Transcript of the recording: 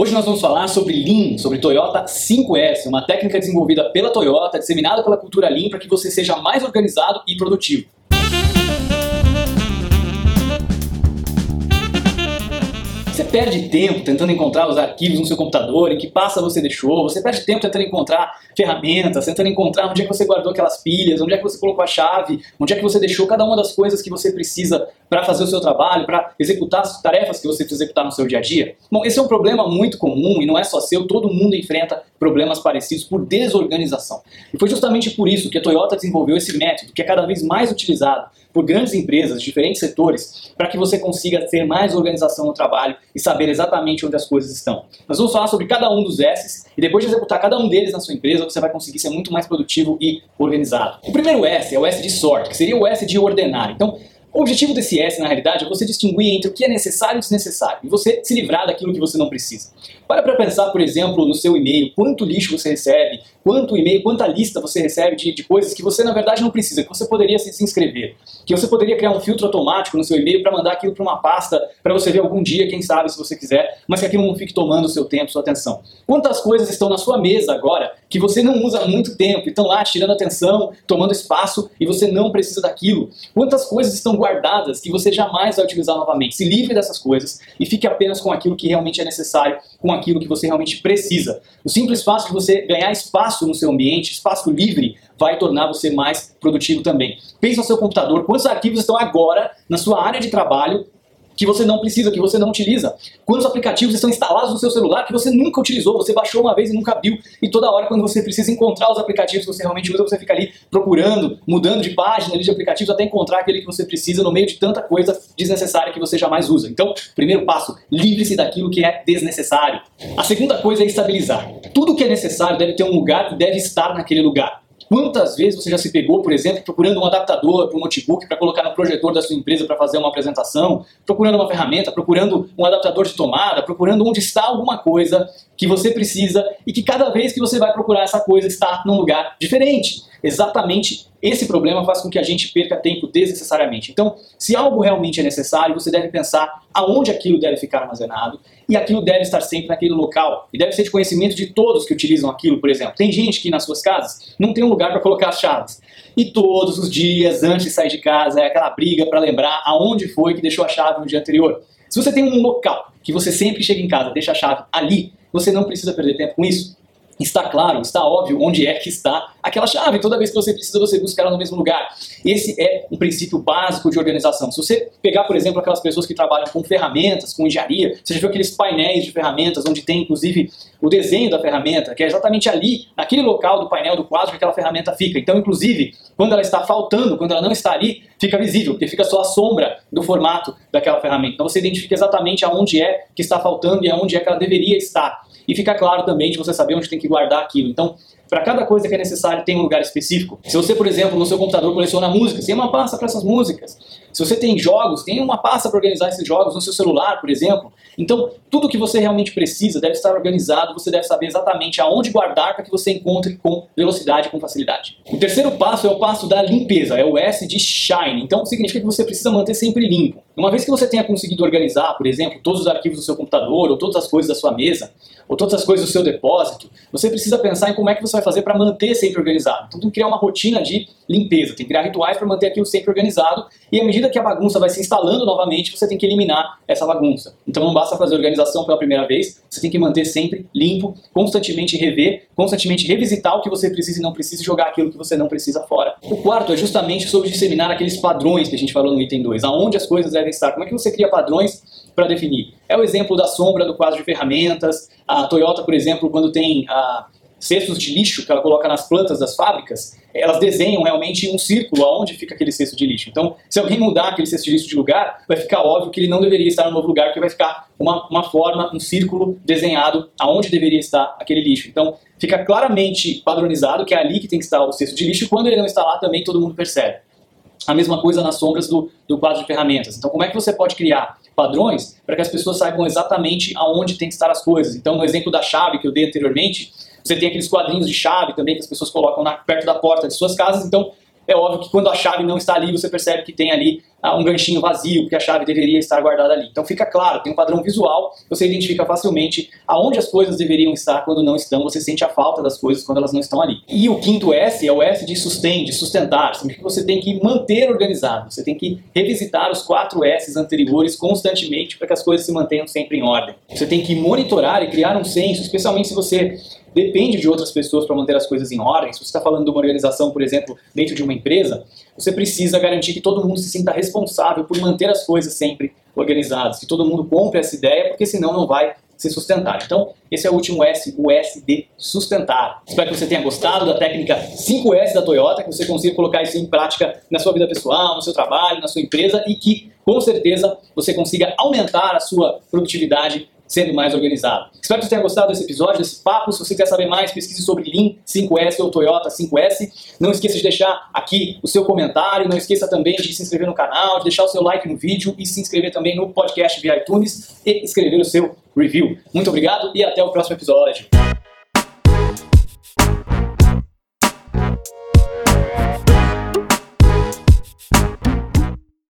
Hoje nós vamos falar sobre Lean, sobre Toyota 5S, uma técnica desenvolvida pela Toyota, disseminada pela cultura Lean para que você seja mais organizado e produtivo. Você perde tempo tentando encontrar os arquivos no seu computador, em que pasta você deixou, você perde tempo tentando encontrar ferramentas, tentando encontrar onde é que você guardou aquelas pilhas, onde é que você colocou a chave, onde é que você deixou cada uma das coisas que você precisa para fazer o seu trabalho, para executar as tarefas que você precisa executar no seu dia a dia. Bom, esse é um problema muito comum e não é só seu, todo mundo enfrenta problemas parecidos por desorganização. E foi justamente por isso que a Toyota desenvolveu esse método, que é cada vez mais utilizado por grandes empresas de diferentes setores, para que você consiga ter mais organização no trabalho e saber exatamente onde as coisas estão. Nós vamos falar sobre cada um dos S's e depois de executar cada um deles na sua empresa, você vai conseguir ser muito mais produtivo e organizado. O primeiro S é o S de sort, que seria o S de ordenar. Então, o objetivo desse S, na realidade, é você distinguir entre o que é necessário e desnecessário e você se livrar daquilo que você não precisa. Para para pensar, por exemplo, no seu e-mail, quanto lixo você recebe, quanto e-mail, quanta lista você recebe de, de coisas que você na verdade não precisa, que você poderia se, inscrever, que você poderia criar um filtro automático no seu e-mail para mandar aquilo para uma pasta para você ver algum dia, quem sabe, se você quiser, mas que aquilo não fique tomando o seu tempo, sua atenção. Quantas coisas estão na sua mesa agora que você não usa há muito tempo, e estão lá tirando atenção, tomando espaço e você não precisa daquilo? Quantas coisas estão guardadas que você jamais vai utilizar novamente? Se livre dessas coisas e fique apenas com aquilo que realmente é necessário, com aquilo que você realmente precisa. O simples fato de você ganhar espaço no seu ambiente, espaço livre, vai tornar você mais produtivo também. Pense no seu computador, quantos arquivos estão agora na sua área de trabalho que você não precisa, que você não utiliza. Quantos aplicativos estão instalados no seu celular que você nunca utilizou, você baixou uma vez e nunca viu, e toda hora quando você precisa encontrar os aplicativos que você realmente usa, você fica ali procurando, mudando de página de aplicativos até encontrar aquele que você precisa no meio de tanta coisa desnecessária que você jamais usa. Então, primeiro passo, livre-se daquilo que é desnecessário. A segunda coisa é estabilizar. Tudo que é necessário deve ter um lugar e deve estar naquele lugar. Quantas vezes você já se pegou, por exemplo, procurando um adaptador para um notebook para colocar no projetor da sua empresa para fazer uma apresentação, procurando uma ferramenta, procurando um adaptador de tomada, procurando onde está alguma coisa que você precisa e que cada vez que você vai procurar essa coisa está num lugar diferente. Exatamente esse problema faz com que a gente perca tempo desnecessariamente. Então, se algo realmente é necessário, você deve pensar aonde aquilo deve ficar armazenado e aquilo deve estar sempre naquele local. E deve ser de conhecimento de todos que utilizam aquilo, por exemplo. Tem gente que nas suas casas não tem um lugar para colocar as chaves. E todos os dias, antes de sair de casa, é aquela briga para lembrar aonde foi que deixou a chave no dia anterior. Se você tem um local que você sempre chega em casa, deixa a chave ali, você não precisa perder tempo com isso está claro, está óbvio onde é que está aquela chave. Toda vez que você precisa, você busca ela no mesmo lugar. Esse é um princípio básico de organização. Se você pegar, por exemplo, aquelas pessoas que trabalham com ferramentas, com engenharia, você já viu aqueles painéis de ferramentas onde tem, inclusive, o desenho da ferramenta, que é exatamente ali, naquele local do painel do quadro que aquela ferramenta fica. Então, inclusive, quando ela está faltando, quando ela não está ali, fica visível, porque fica só a sombra do formato daquela ferramenta. Então, você identifica exatamente aonde é que está faltando e aonde é que ela deveria estar. E fica claro também de você saber onde tem que guardar aquilo. Então, para cada coisa que é necessário tem um lugar específico. Se você, por exemplo, no seu computador coleciona músicas, tem uma pasta para essas músicas. Se você tem jogos, tem uma pasta para organizar esses jogos no seu celular, por exemplo. Então, tudo que você realmente precisa deve estar organizado, você deve saber exatamente aonde guardar para que você encontre com velocidade com facilidade. O terceiro passo é o passo da limpeza, é o S de Shine. Então, significa que você precisa manter sempre limpo. Uma vez que você tenha conseguido organizar, por exemplo, todos os arquivos do seu computador, ou todas as coisas da sua mesa, ou todas as coisas do seu depósito, você precisa pensar em como é que você vai fazer para manter sempre organizado. Então tem que criar uma rotina de limpeza, tem que criar rituais para manter aquilo sempre organizado, e à medida que a bagunça vai se instalando novamente, você tem que eliminar essa bagunça. Então não basta fazer organização pela primeira vez, você tem que manter sempre limpo, constantemente rever, constantemente revisitar o que você precisa e não precisa e jogar aquilo que você não precisa fora. O quarto é justamente sobre disseminar aqueles padrões que a gente falou no item 2, aonde as coisas devem estar. Como é que você cria padrões para definir? É o exemplo da sombra do quadro de ferramentas. A Toyota, por exemplo, quando tem a cestos de lixo que ela coloca nas plantas das fábricas, elas desenham realmente um círculo aonde fica aquele cesto de lixo. Então, se alguém mudar aquele cesto de lixo de lugar, vai ficar óbvio que ele não deveria estar no novo lugar, porque vai ficar uma, uma forma, um círculo desenhado aonde deveria estar aquele lixo. Então, fica claramente padronizado que é ali que tem que estar o cesto de lixo, quando ele não está lá também todo mundo percebe. A mesma coisa nas sombras do, do quadro de ferramentas. Então, como é que você pode criar padrões para que as pessoas saibam exatamente aonde tem que estar as coisas? Então, no exemplo da chave que eu dei anteriormente, você tem aqueles quadrinhos de chave também que as pessoas colocam na, perto da porta de suas casas. Então, é óbvio que quando a chave não está ali, você percebe que tem ali ah, um ganchinho vazio, porque a chave deveria estar guardada ali. Então fica claro, tem um padrão visual, você identifica facilmente aonde as coisas deveriam estar quando não estão, você sente a falta das coisas quando elas não estão ali. E o quinto S é o S de sustain, de sustentar, significa que você tem que manter organizado, você tem que revisitar os quatro S's anteriores constantemente para que as coisas se mantenham sempre em ordem. Você tem que monitorar e criar um senso, especialmente se você depende de outras pessoas para manter as coisas em ordem. Se você está falando de uma organização, por exemplo, dentro de uma empresa, você precisa garantir que todo mundo se sinta responsável por manter as coisas sempre organizadas, que todo mundo compre essa ideia, porque senão não vai se sustentar. Então, esse é o último S, o S de sustentar. Espero que você tenha gostado da técnica 5S da Toyota, que você consiga colocar isso em prática na sua vida pessoal, no seu trabalho, na sua empresa e que, com certeza, você consiga aumentar a sua produtividade sendo mais organizado. Espero que você tenha gostado desse episódio, desse papo. Se você quer saber mais, pesquise sobre Lean 5S ou Toyota 5S. Não esqueça de deixar aqui o seu comentário. Não esqueça também de se inscrever no canal, de deixar o seu like no vídeo e se inscrever também no podcast via iTunes e escrever o seu review. Muito obrigado e até o próximo episódio.